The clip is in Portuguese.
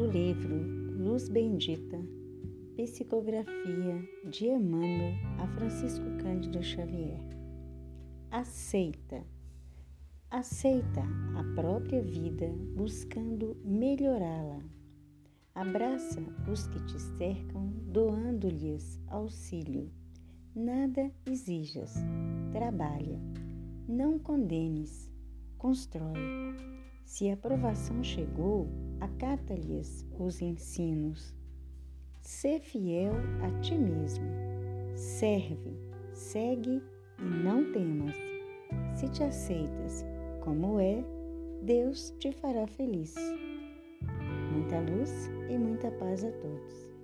Luz Bendita, psicografia de Emmanuel a Francisco Cândido Xavier. Aceita. Aceita a própria vida buscando melhorá-la. Abraça os que te cercam, doando-lhes auxílio. Nada exijas, trabalha. Não condenes, constrói. Se a aprovação chegou, acata-lhes os ensinos. Sê fiel a ti mesmo. Serve, segue e não temas. Se te aceitas como é, Deus te fará feliz. Muita luz e muita paz a todos.